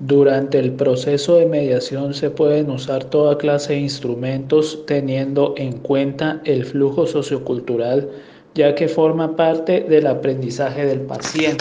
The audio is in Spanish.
Durante el proceso de mediación se pueden usar toda clase de instrumentos teniendo en cuenta el flujo sociocultural ya que forma parte del aprendizaje del paciente.